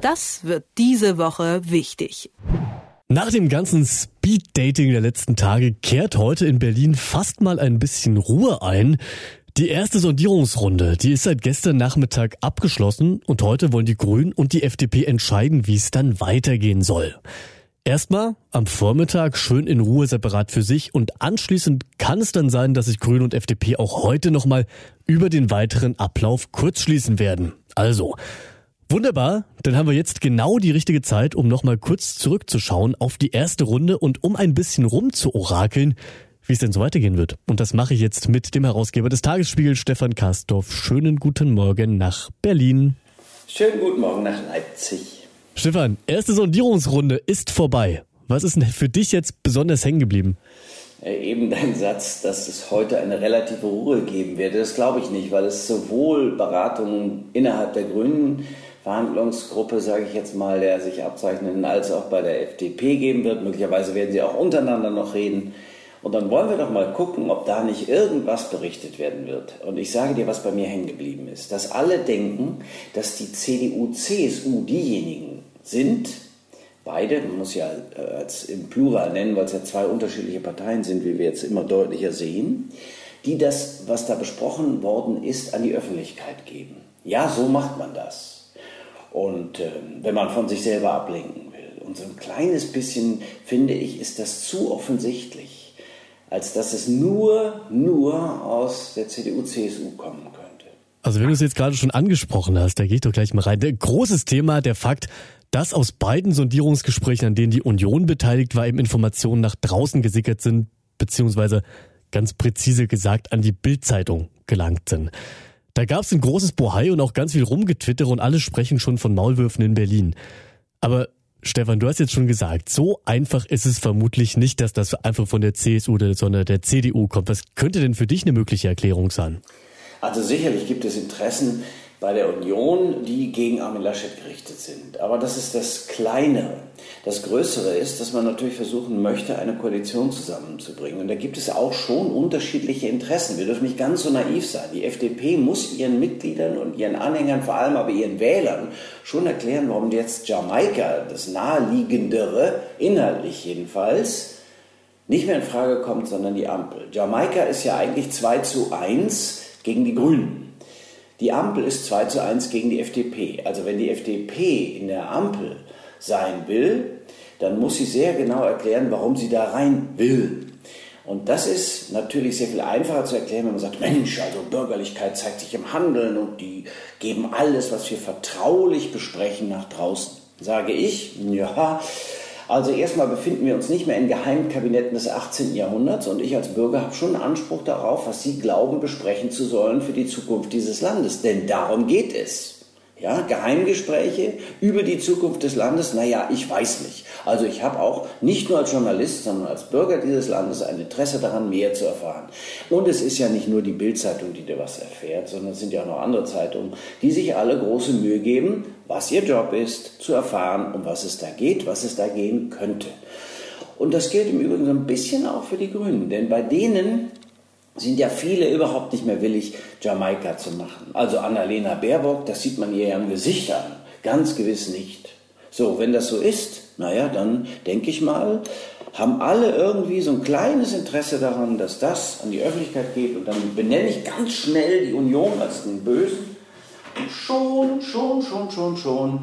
Das wird diese Woche wichtig. Nach dem ganzen Speed-Dating der letzten Tage kehrt heute in Berlin fast mal ein bisschen Ruhe ein. Die erste Sondierungsrunde, die ist seit gestern Nachmittag abgeschlossen und heute wollen die Grünen und die FDP entscheiden, wie es dann weitergehen soll. Erstmal am Vormittag schön in Ruhe separat für sich und anschließend kann es dann sein, dass sich Grüne und FDP auch heute nochmal über den weiteren Ablauf kurz schließen werden. Also, Wunderbar, dann haben wir jetzt genau die richtige Zeit, um nochmal kurz zurückzuschauen auf die erste Runde und um ein bisschen rumzuorakeln, wie es denn so weitergehen wird. Und das mache ich jetzt mit dem Herausgeber des Tagesspiegels, Stefan Kastorf. Schönen guten Morgen nach Berlin. Schönen guten Morgen nach Leipzig. Stefan, erste Sondierungsrunde ist vorbei. Was ist denn für dich jetzt besonders hängen geblieben? Eben dein Satz, dass es heute eine relative Ruhe geben wird, das glaube ich nicht, weil es sowohl Beratungen innerhalb der Grünen Verhandlungsgruppe, sage ich jetzt mal, der sich abzeichnen, als auch bei der FDP geben wird. Möglicherweise werden sie auch untereinander noch reden. Und dann wollen wir doch mal gucken, ob da nicht irgendwas berichtet werden wird. Und ich sage dir, was bei mir hängen geblieben ist. Dass alle denken, dass die CDU, CSU diejenigen sind, beide, man muss ja als im Plural nennen, weil es ja zwei unterschiedliche Parteien sind, wie wir jetzt immer deutlicher sehen, die das, was da besprochen worden ist, an die Öffentlichkeit geben. Ja, so macht man das. Und äh, wenn man von sich selber ablenken will. Und so ein kleines bisschen, finde ich, ist das zu offensichtlich, als dass es nur, nur aus der CDU-CSU kommen könnte. Also wenn du es jetzt gerade schon angesprochen hast, da gehe ich doch gleich mal rein. Großes Thema, der Fakt, dass aus beiden Sondierungsgesprächen, an denen die Union beteiligt war, eben Informationen nach draußen gesickert sind, beziehungsweise ganz präzise gesagt an die Bildzeitung gelangt sind. Da gab es ein großes Bohai und auch ganz viel Rumgetwitter und alle sprechen schon von Maulwürfen in Berlin. Aber Stefan, du hast jetzt schon gesagt, so einfach ist es vermutlich nicht, dass das einfach von der CSU, sondern der CDU kommt. Was könnte denn für dich eine mögliche Erklärung sein? Also sicherlich gibt es Interessen bei der Union, die gegen Armin Laschet gerichtet sind. Aber das ist das Kleinere. Das Größere ist, dass man natürlich versuchen möchte, eine Koalition zusammenzubringen. Und da gibt es auch schon unterschiedliche Interessen. Wir dürfen nicht ganz so naiv sein. Die FDP muss ihren Mitgliedern und ihren Anhängern, vor allem aber ihren Wählern, schon erklären, warum jetzt Jamaika, das naheliegendere, inhaltlich jedenfalls, nicht mehr in Frage kommt, sondern die Ampel. Jamaika ist ja eigentlich 2 zu 1 gegen die Grünen. Die Ampel ist 2 zu 1 gegen die FDP. Also wenn die FDP in der Ampel sein will, dann muss sie sehr genau erklären, warum sie da rein will. Und das ist natürlich sehr viel einfacher zu erklären, wenn man sagt, Mensch, also Bürgerlichkeit zeigt sich im Handeln und die geben alles, was wir vertraulich besprechen, nach draußen. Sage ich, ja, also erstmal befinden wir uns nicht mehr in Geheimkabinetten des 18. Jahrhunderts und ich als Bürger habe schon einen Anspruch darauf, was Sie glauben, besprechen zu sollen für die Zukunft dieses Landes. Denn darum geht es. Ja, Geheimgespräche über die Zukunft des Landes, naja, ich weiß nicht. Also ich habe auch nicht nur als Journalist, sondern als Bürger dieses Landes ein Interesse daran, mehr zu erfahren. Und es ist ja nicht nur die Bildzeitung, die dir was erfährt, sondern es sind ja auch noch andere Zeitungen, die sich alle große Mühe geben, was ihr Job ist, zu erfahren, um was es da geht, was es da gehen könnte. Und das gilt im Übrigen so ein bisschen auch für die Grünen, denn bei denen sind ja viele überhaupt nicht mehr willig, Jamaika zu machen. Also Annalena Baerbock, das sieht man ihr ja im Gesicht an. Ganz gewiss nicht. So, wenn das so ist, naja, dann denke ich mal, haben alle irgendwie so ein kleines Interesse daran, dass das an die Öffentlichkeit geht und dann benenne ich ganz schnell die Union als den Bösen und schon, schon, schon, schon, schon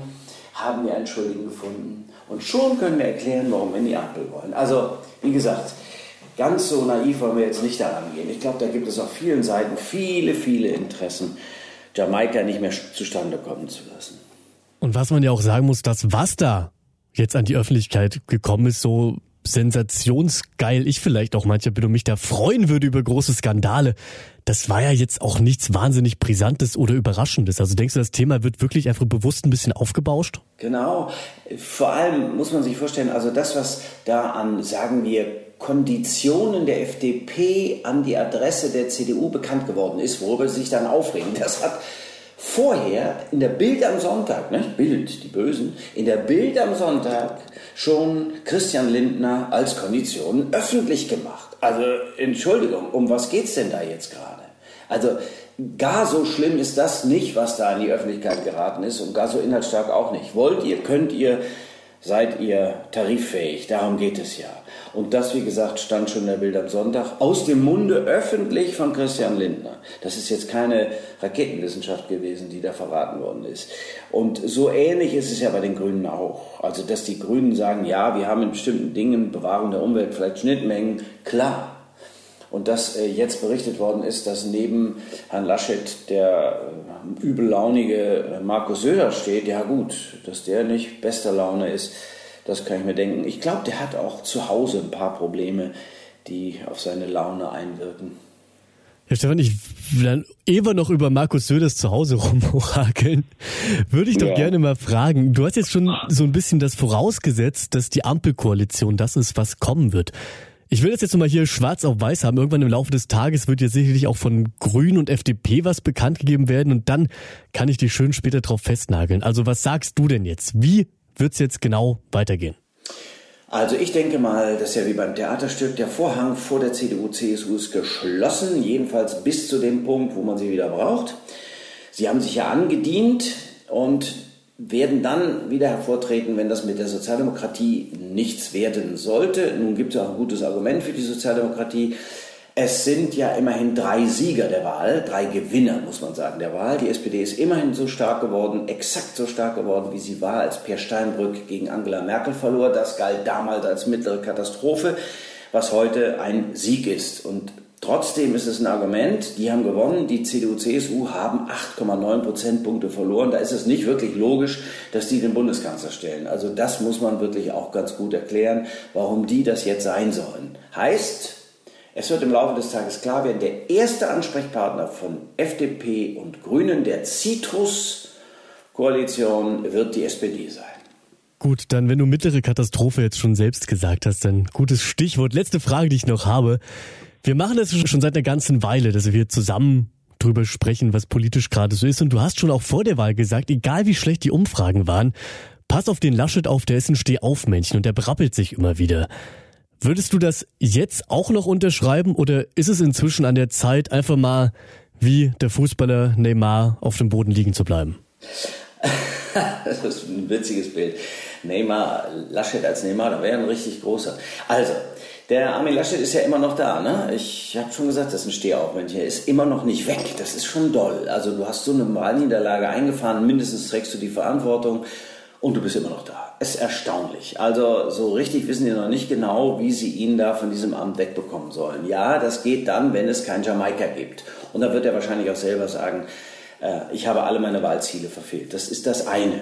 haben wir einen Schuldigen gefunden und schon können wir erklären, warum wir in die Ampel wollen. Also, wie gesagt, Ganz so naiv wollen wir jetzt nicht daran gehen. Ich glaube, da gibt es auf vielen Seiten viele, viele Interessen, Jamaika nicht mehr zustande kommen zu lassen. Und was man ja auch sagen muss, dass was da jetzt an die Öffentlichkeit gekommen ist, so sensationsgeil ich vielleicht auch mancher bin und mich da freuen würde über große Skandale. Das war ja jetzt auch nichts wahnsinnig Brisantes oder Überraschendes. Also denkst du, das Thema wird wirklich einfach bewusst ein bisschen aufgebauscht? Genau. Vor allem muss man sich vorstellen, also das, was da an, sagen wir, Konditionen der FDP an die Adresse der CDU bekannt geworden ist, worüber sie sich dann aufregen, das hat vorher in der Bild am Sonntag, ne, Bild, die Bösen, in der Bild am Sonntag schon Christian Lindner als Konditionen öffentlich gemacht. Also Entschuldigung, um was geht's denn da jetzt gerade? Also gar so schlimm ist das nicht, was da in die Öffentlichkeit geraten ist und gar so inhaltsstark auch nicht. Wollt ihr, könnt ihr, seid ihr tariffähig, darum geht es ja. Und das, wie gesagt, stand schon in der Bild am Sonntag aus dem Munde öffentlich von Christian Lindner. Das ist jetzt keine Raketenwissenschaft gewesen, die da verraten worden ist. Und so ähnlich ist es ja bei den Grünen auch. Also, dass die Grünen sagen, ja, wir haben in bestimmten Dingen, Bewahrung der Umwelt, vielleicht Schnittmengen, klar. Und dass äh, jetzt berichtet worden ist, dass neben Herrn Laschet der äh, übellaunige Markus Söder steht, ja gut, dass der nicht bester Laune ist, das kann ich mir denken. Ich glaube, der hat auch zu Hause ein paar Probleme, die auf seine Laune einwirken. Herr Stefan, ich will dann eher noch über Markus Söders zu Hause rumorakeln. Würde ich doch ja. gerne mal fragen. Du hast jetzt schon so ein bisschen das vorausgesetzt, dass die Ampelkoalition das ist, was kommen wird. Ich will das jetzt nochmal hier schwarz auf weiß haben. Irgendwann im Laufe des Tages wird ja sicherlich auch von Grünen und FDP was bekannt gegeben werden und dann kann ich dich schön später drauf festnageln. Also was sagst du denn jetzt? Wie wird es jetzt genau weitergehen? Also ich denke mal, das ist ja wie beim Theaterstück, der Vorhang vor der CDU-CSU ist geschlossen, jedenfalls bis zu dem Punkt, wo man sie wieder braucht. Sie haben sich ja angedient und werden dann wieder hervortreten, wenn das mit der Sozialdemokratie nichts werden sollte. Nun gibt es auch ein gutes Argument für die Sozialdemokratie. Es sind ja immerhin drei Sieger der Wahl, drei Gewinner, muss man sagen, der Wahl. Die SPD ist immerhin so stark geworden, exakt so stark geworden, wie sie war, als Pierre Steinbrück gegen Angela Merkel verlor. Das galt damals als mittlere Katastrophe, was heute ein Sieg ist. Und trotzdem ist es ein Argument, die haben gewonnen, die CDU, CSU haben 8,9 Prozentpunkte verloren. Da ist es nicht wirklich logisch, dass die den Bundeskanzler stellen. Also das muss man wirklich auch ganz gut erklären, warum die das jetzt sein sollen. Heißt, es wird im Laufe des Tages klar werden, der erste Ansprechpartner von FDP und Grünen, der Citrus-Koalition, wird die SPD sein. Gut, dann wenn du mittlere Katastrophe jetzt schon selbst gesagt hast, dann gutes Stichwort. Letzte Frage, die ich noch habe. Wir machen das schon seit einer ganzen Weile, dass wir zusammen drüber sprechen, was politisch gerade so ist. Und du hast schon auch vor der Wahl gesagt, egal wie schlecht die Umfragen waren, pass auf den Laschet auf, der ist ein Stehaufmännchen und der brappelt sich immer wieder. Würdest du das jetzt auch noch unterschreiben oder ist es inzwischen an der Zeit, einfach mal wie der Fußballer Neymar auf dem Boden liegen zu bleiben? Das ist ein witziges Bild. Neymar, Laschet als Neymar, da wäre ein richtig großer. Also, der Armin Laschet ist ja immer noch da, ne? Ich habe schon gesagt, das ist ein Stehaufmännchen. Er ist immer noch nicht weg. Das ist schon doll. Also du hast so eine Wahlniederlage eingefahren, mindestens trägst du die Verantwortung und du bist immer noch da. Ist erstaunlich. Also so richtig wissen die noch nicht genau, wie sie ihn da von diesem Amt wegbekommen sollen. Ja, das geht dann, wenn es kein Jamaika gibt. Und da wird er wahrscheinlich auch selber sagen, ich habe alle meine Wahlziele verfehlt. Das ist das eine.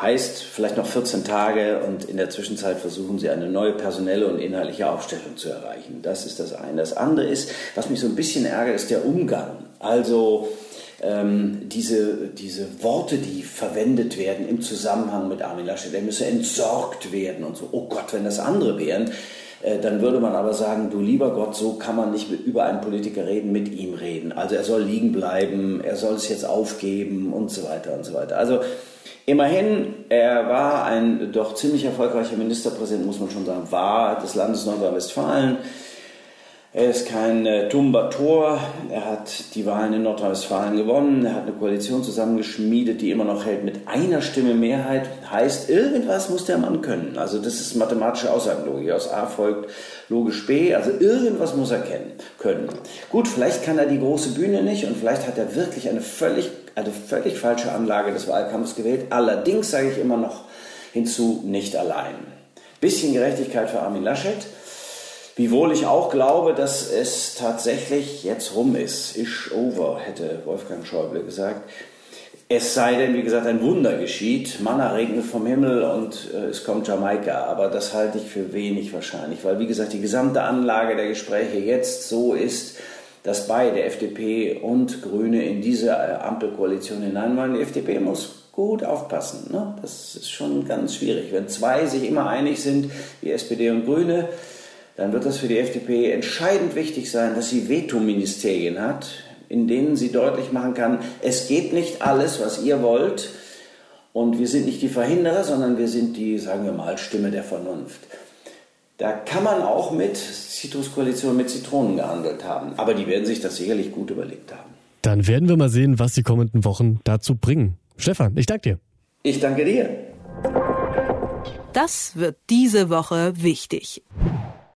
Heißt vielleicht noch 14 Tage und in der Zwischenzeit versuchen sie eine neue personelle und inhaltliche Aufstellung zu erreichen. Das ist das eine. Das andere ist, was mich so ein bisschen ärgert, ist der Umgang. Also ähm, diese, diese Worte, die verwendet werden im Zusammenhang mit Armin Laschet, der müsse entsorgt werden und so. Oh Gott, wenn das andere wären, äh, dann würde man aber sagen, du lieber Gott, so kann man nicht über einen Politiker reden, mit ihm reden. Also er soll liegen bleiben, er soll es jetzt aufgeben und so weiter und so weiter. Also immerhin, er war ein doch ziemlich erfolgreicher Ministerpräsident, muss man schon sagen, war des Landes Nordrhein-Westfalen. Er ist kein äh, tumber Tor. Er hat die Wahlen in Nordrhein-Westfalen gewonnen. Er hat eine Koalition zusammengeschmiedet, die immer noch hält mit einer Stimme Mehrheit. Heißt, irgendwas muss der Mann können. Also das ist mathematische Aussagenlogik. Aus A folgt logisch B. Also irgendwas muss er kennen, können. Gut, vielleicht kann er die große Bühne nicht und vielleicht hat er wirklich eine völlig, eine völlig falsche Anlage des Wahlkampfs gewählt. Allerdings sage ich immer noch hinzu, nicht allein. Bisschen Gerechtigkeit für Armin Laschet. Wiewohl ich auch glaube, dass es tatsächlich jetzt rum ist. Ish over, hätte Wolfgang Schäuble gesagt. Es sei denn, wie gesagt, ein Wunder geschieht. Manna regnet vom Himmel und äh, es kommt Jamaika. Aber das halte ich für wenig wahrscheinlich, weil, wie gesagt, die gesamte Anlage der Gespräche jetzt so ist, dass beide, FDP und Grüne, in diese äh, Ampelkoalition hinein wollen. Die FDP muss gut aufpassen. Ne? Das ist schon ganz schwierig. Wenn zwei sich immer einig sind, wie SPD und Grüne, dann wird das für die FDP entscheidend wichtig sein, dass sie Vetoministerien hat, in denen sie deutlich machen kann, es geht nicht alles, was ihr wollt. Und wir sind nicht die Verhinderer, sondern wir sind die, sagen wir mal, Stimme der Vernunft. Da kann man auch mit Zitruskoalition mit Zitronen gehandelt haben. Aber die werden sich das sicherlich gut überlegt haben. Dann werden wir mal sehen, was die kommenden Wochen dazu bringen. Stefan, ich danke dir. Ich danke dir. Das wird diese Woche wichtig.